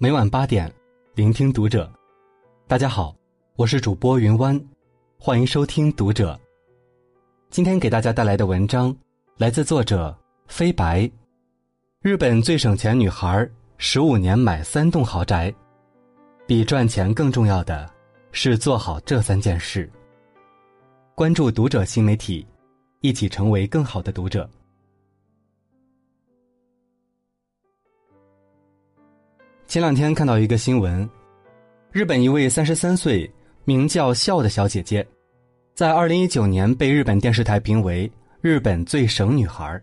每晚八点，聆听读者。大家好，我是主播云湾，欢迎收听读者。今天给大家带来的文章来自作者飞白。日本最省钱女孩十五年买三栋豪宅，比赚钱更重要的是做好这三件事。关注读者新媒体，一起成为更好的读者。前两天看到一个新闻，日本一位三十三岁名叫笑的小姐姐，在二零一九年被日本电视台评为日本最省女孩。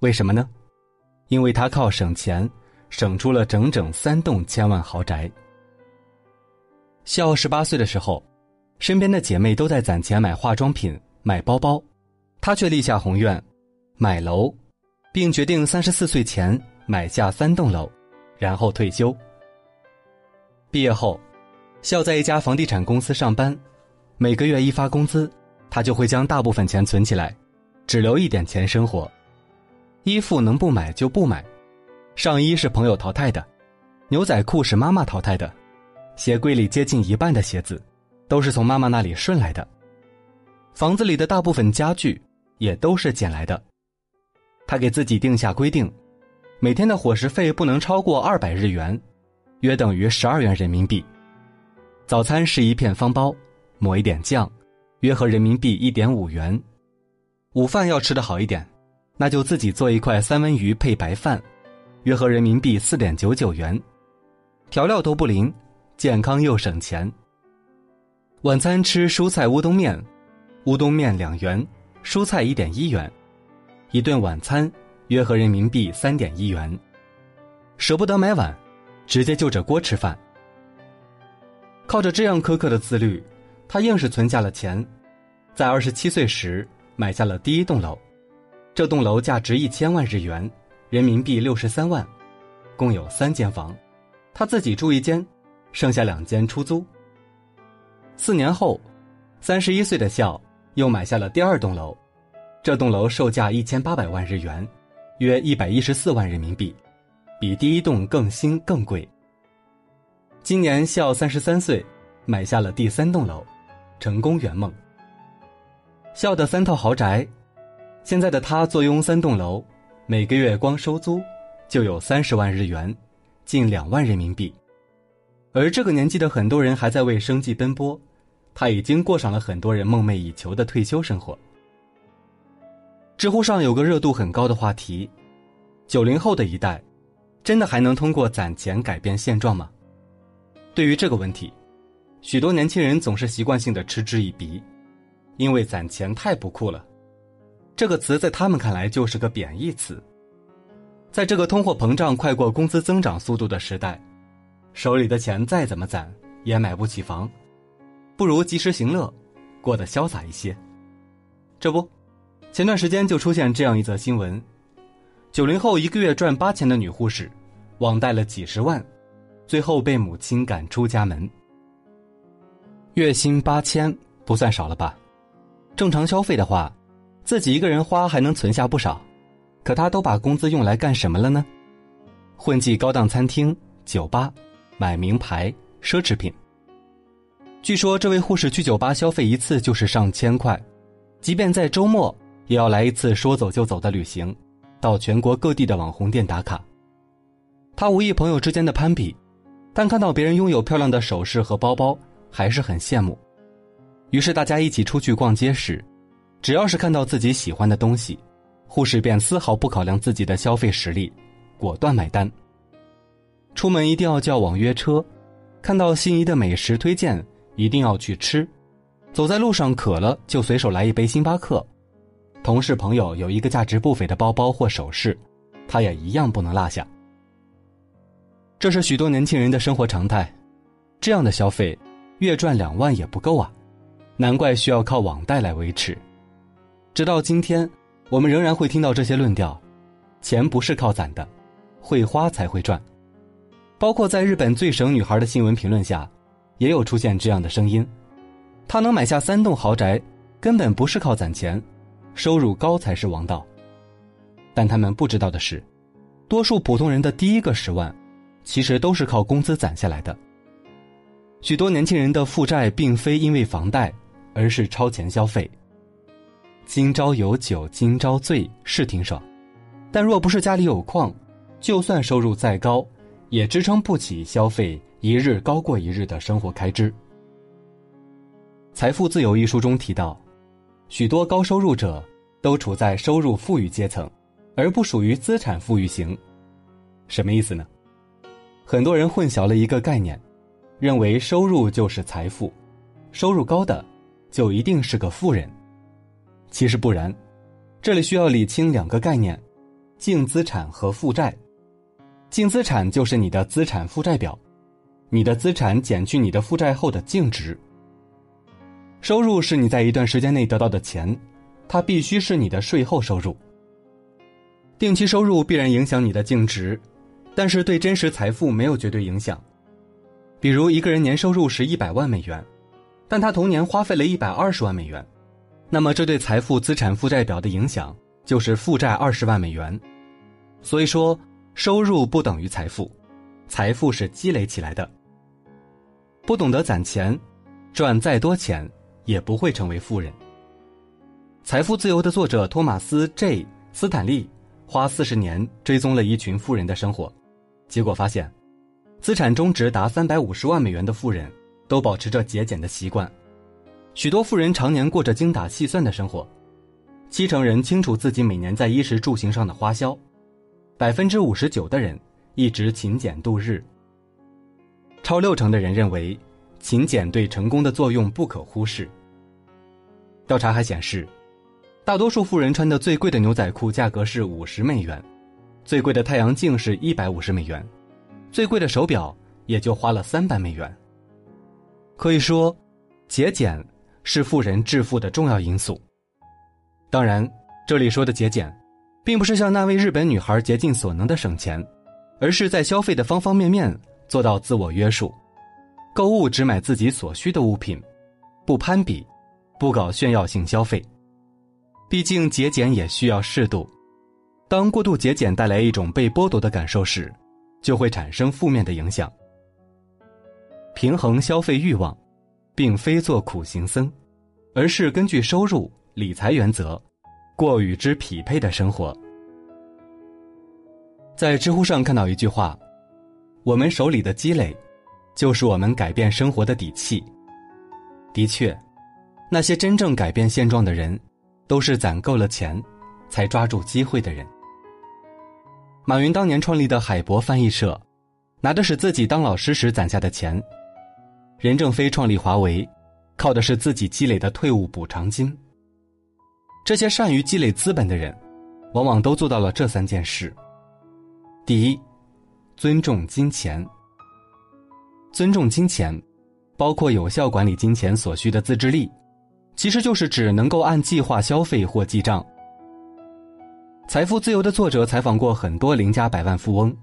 为什么呢？因为她靠省钱，省出了整整三栋千万豪宅。笑十八岁的时候，身边的姐妹都在攒钱买化妆品、买包包，她却立下宏愿，买楼，并决定三十四岁前买下三栋楼。然后退休。毕业后，笑在一家房地产公司上班，每个月一发工资，他就会将大部分钱存起来，只留一点钱生活。衣服能不买就不买，上衣是朋友淘汰的，牛仔裤是妈妈淘汰的，鞋柜里接近一半的鞋子，都是从妈妈那里顺来的。房子里的大部分家具也都是捡来的。他给自己定下规定。每天的伙食费不能超过二百日元，约等于十二元人民币。早餐是一片方包，抹一点酱，约合人民币一点五元。午饭要吃的好一点，那就自己做一块三文鱼配白饭，约合人民币四点九九元。调料都不灵，健康又省钱。晚餐吃蔬菜乌冬面，乌冬面两元，蔬菜一点一元，一顿晚餐。约合人民币三点一元，舍不得买碗，直接就着锅吃饭。靠着这样苛刻的自律，他硬是存下了钱，在二十七岁时买下了第一栋楼。这栋楼价值一千万日元，人民币六十三万，共有三间房，他自己住一间，剩下两间出租。四年后，三十一岁的笑又买下了第二栋楼，这栋楼售价一千八百万日元。约一百一十四万人民币，比第一栋更新更贵。今年孝三十三岁，买下了第三栋楼，成功圆梦。孝的三套豪宅，现在的他坐拥三栋楼，每个月光收租就有三十万日元，近两万人民币。而这个年纪的很多人还在为生计奔波，他已经过上了很多人梦寐以求的退休生活。知乎上有个热度很高的话题：九零后的一代，真的还能通过攒钱改变现状吗？对于这个问题，许多年轻人总是习惯性的嗤之以鼻，因为攒钱太不酷了。这个词在他们看来就是个贬义词。在这个通货膨胀快过工资增长速度的时代，手里的钱再怎么攒也买不起房，不如及时行乐，过得潇洒一些。这不。前段时间就出现这样一则新闻：九零后一个月赚八千的女护士，网贷了几十万，最后被母亲赶出家门。月薪八千不算少了吧？正常消费的话，自己一个人花还能存下不少。可她都把工资用来干什么了呢？混迹高档餐厅、酒吧，买名牌奢侈品。据说这位护士去酒吧消费一次就是上千块，即便在周末。也要来一次说走就走的旅行，到全国各地的网红店打卡。他无意朋友之间的攀比，但看到别人拥有漂亮的首饰和包包，还是很羡慕。于是大家一起出去逛街时，只要是看到自己喜欢的东西，护士便丝毫不考量自己的消费实力，果断买单。出门一定要叫网约车，看到心仪的美食推荐一定要去吃，走在路上渴了就随手来一杯星巴克。同事朋友有一个价值不菲的包包或首饰，他也一样不能落下。这是许多年轻人的生活常态，这样的消费，月赚两万也不够啊，难怪需要靠网贷来维持。直到今天，我们仍然会听到这些论调：钱不是靠攒的，会花才会赚。包括在日本最省女孩的新闻评论下，也有出现这样的声音：她能买下三栋豪宅，根本不是靠攒钱。收入高才是王道，但他们不知道的是，多数普通人的第一个十万，其实都是靠工资攒下来的。许多年轻人的负债并非因为房贷，而是超前消费。今朝有酒今朝醉是挺爽，但若不是家里有矿，就算收入再高，也支撑不起消费一日高过一日的生活开支。《财富自由》一书中提到，许多高收入者都处在收入富裕阶层，而不属于资产富裕型。什么意思呢？很多人混淆了一个概念，认为收入就是财富，收入高的就一定是个富人。其实不然，这里需要理清两个概念：净资产和负债。净资产就是你的资产负债表，你的资产减去你的负债后的净值。收入是你在一段时间内得到的钱，它必须是你的税后收入。定期收入必然影响你的净值。但是对真实财富没有绝对影响，比如一个人年收入是一百万美元，但他同年花费了一百二十万美元，那么这对财富资产负债表的影响就是负债二十万美元。所以说，收入不等于财富，财富是积累起来的。不懂得攒钱，赚再多钱也不会成为富人。《财富自由》的作者托马斯 ·J· 斯坦利花四十年追踪了一群富人的生活。结果发现，资产中值达三百五十万美元的富人，都保持着节俭的习惯。许多富人常年过着精打细算的生活，七成人清楚自己每年在衣食住行上的花销，百分之五十九的人一直勤俭度日。超六成的人认为，勤俭对成功的作用不可忽视。调查还显示，大多数富人穿的最贵的牛仔裤价格是五十美元。最贵的太阳镜是一百五十美元，最贵的手表也就花了三百美元。可以说，节俭是富人致富的重要因素。当然，这里说的节俭，并不是像那位日本女孩竭尽所能的省钱，而是在消费的方方面面做到自我约束，购物只买自己所需的物品，不攀比，不搞炫耀性消费。毕竟节俭也需要适度。当过度节俭带来一种被剥夺的感受时，就会产生负面的影响。平衡消费欲望，并非做苦行僧，而是根据收入理财原则，过与之匹配的生活。在知乎上看到一句话：“我们手里的积累，就是我们改变生活的底气。”的确，那些真正改变现状的人，都是攒够了钱，才抓住机会的人。马云当年创立的海博翻译社，拿的是自己当老师时攒下的钱；任正非创立华为，靠的是自己积累的退伍补偿金。这些善于积累资本的人，往往都做到了这三件事：第一，尊重金钱。尊重金钱，包括有效管理金钱所需的自制力，其实就是指能够按计划消费或记账。财富自由的作者采访过很多邻家百万富翁，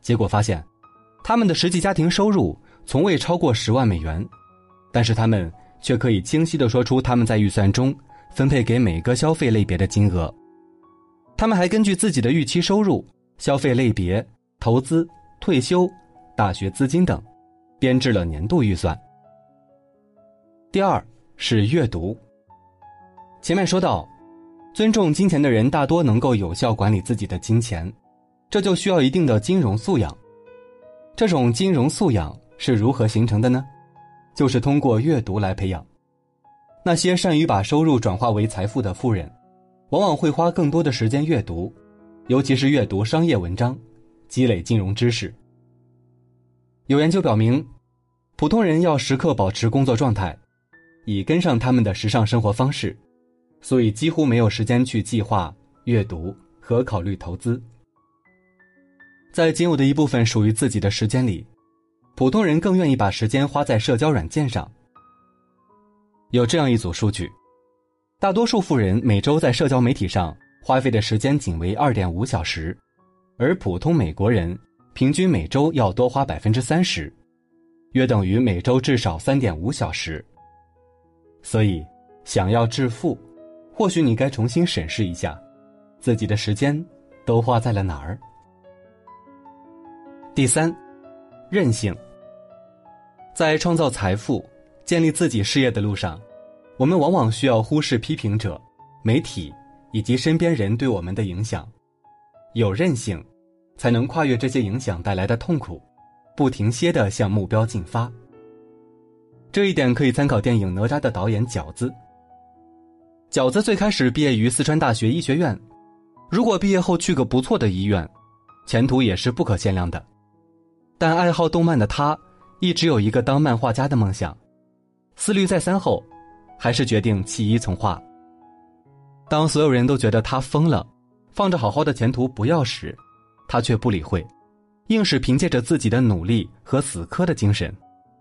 结果发现，他们的实际家庭收入从未超过十万美元，但是他们却可以清晰的说出他们在预算中分配给每个消费类别的金额。他们还根据自己的预期收入、消费类别、投资、退休、大学资金等，编制了年度预算。第二是阅读。前面说到。尊重金钱的人大多能够有效管理自己的金钱，这就需要一定的金融素养。这种金融素养是如何形成的呢？就是通过阅读来培养。那些善于把收入转化为财富的富人，往往会花更多的时间阅读，尤其是阅读商业文章，积累金融知识。有研究表明，普通人要时刻保持工作状态，以跟上他们的时尚生活方式。所以几乎没有时间去计划、阅读和考虑投资。在仅有的一部分属于自己的时间里，普通人更愿意把时间花在社交软件上。有这样一组数据：大多数富人每周在社交媒体上花费的时间仅为二点五小时，而普通美国人平均每周要多花百分之三十，约等于每周至少三点五小时。所以，想要致富。或许你该重新审视一下，自己的时间都花在了哪儿。第三，韧性。在创造财富、建立自己事业的路上，我们往往需要忽视批评者、媒体以及身边人对我们的影响。有韧性，才能跨越这些影响带来的痛苦，不停歇地向目标进发。这一点可以参考电影《哪吒》的导演饺子。饺子最开始毕业于四川大学医学院，如果毕业后去个不错的医院，前途也是不可限量的。但爱好动漫的他，一直有一个当漫画家的梦想。思虑再三后，还是决定弃医从画。当所有人都觉得他疯了，放着好好的前途不要时，他却不理会，硬是凭借着自己的努力和死磕的精神。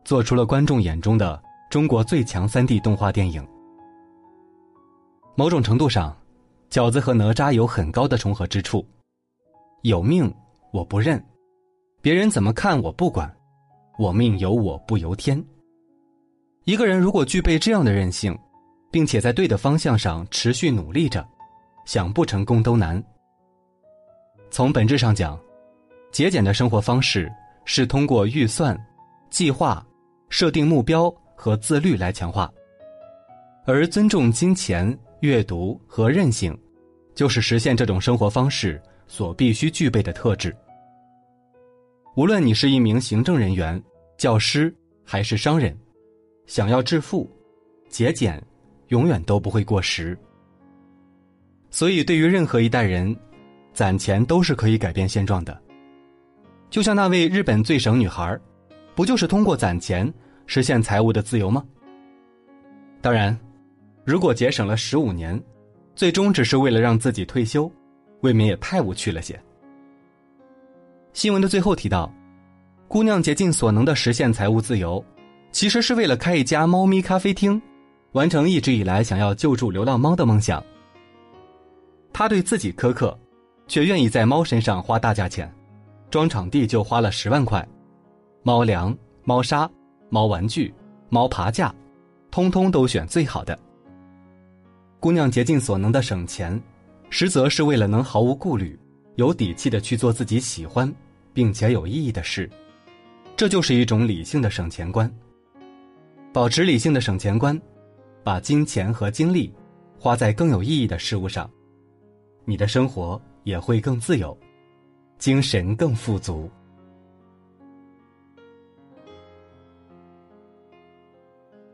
做出了观众眼中的中国最强三 D 动画电影。某种程度上，饺子和哪吒有很高的重合之处。有命我不认，别人怎么看我不管，我命由我不由天。一个人如果具备这样的韧性，并且在对的方向上持续努力着，想不成功都难。从本质上讲，节俭的生活方式是通过预算、计划。设定目标和自律来强化，而尊重金钱、阅读和韧性，就是实现这种生活方式所必须具备的特质。无论你是一名行政人员、教师还是商人，想要致富，节俭永远都不会过时。所以，对于任何一代人，攒钱都是可以改变现状的。就像那位日本最省女孩。不就是通过攒钱实现财务的自由吗？当然，如果节省了十五年，最终只是为了让自己退休，未免也太无趣了些。新闻的最后提到，姑娘竭尽所能的实现财务自由，其实是为了开一家猫咪咖啡厅，完成一直以来想要救助流浪猫的梦想。她对自己苛刻，却愿意在猫身上花大价钱，装场地就花了十万块。猫粮、猫砂、猫玩具、猫爬架，通通都选最好的。姑娘竭尽所能的省钱，实则是为了能毫无顾虑、有底气的去做自己喜欢并且有意义的事。这就是一种理性的省钱观。保持理性的省钱观，把金钱和精力花在更有意义的事物上，你的生活也会更自由，精神更富足。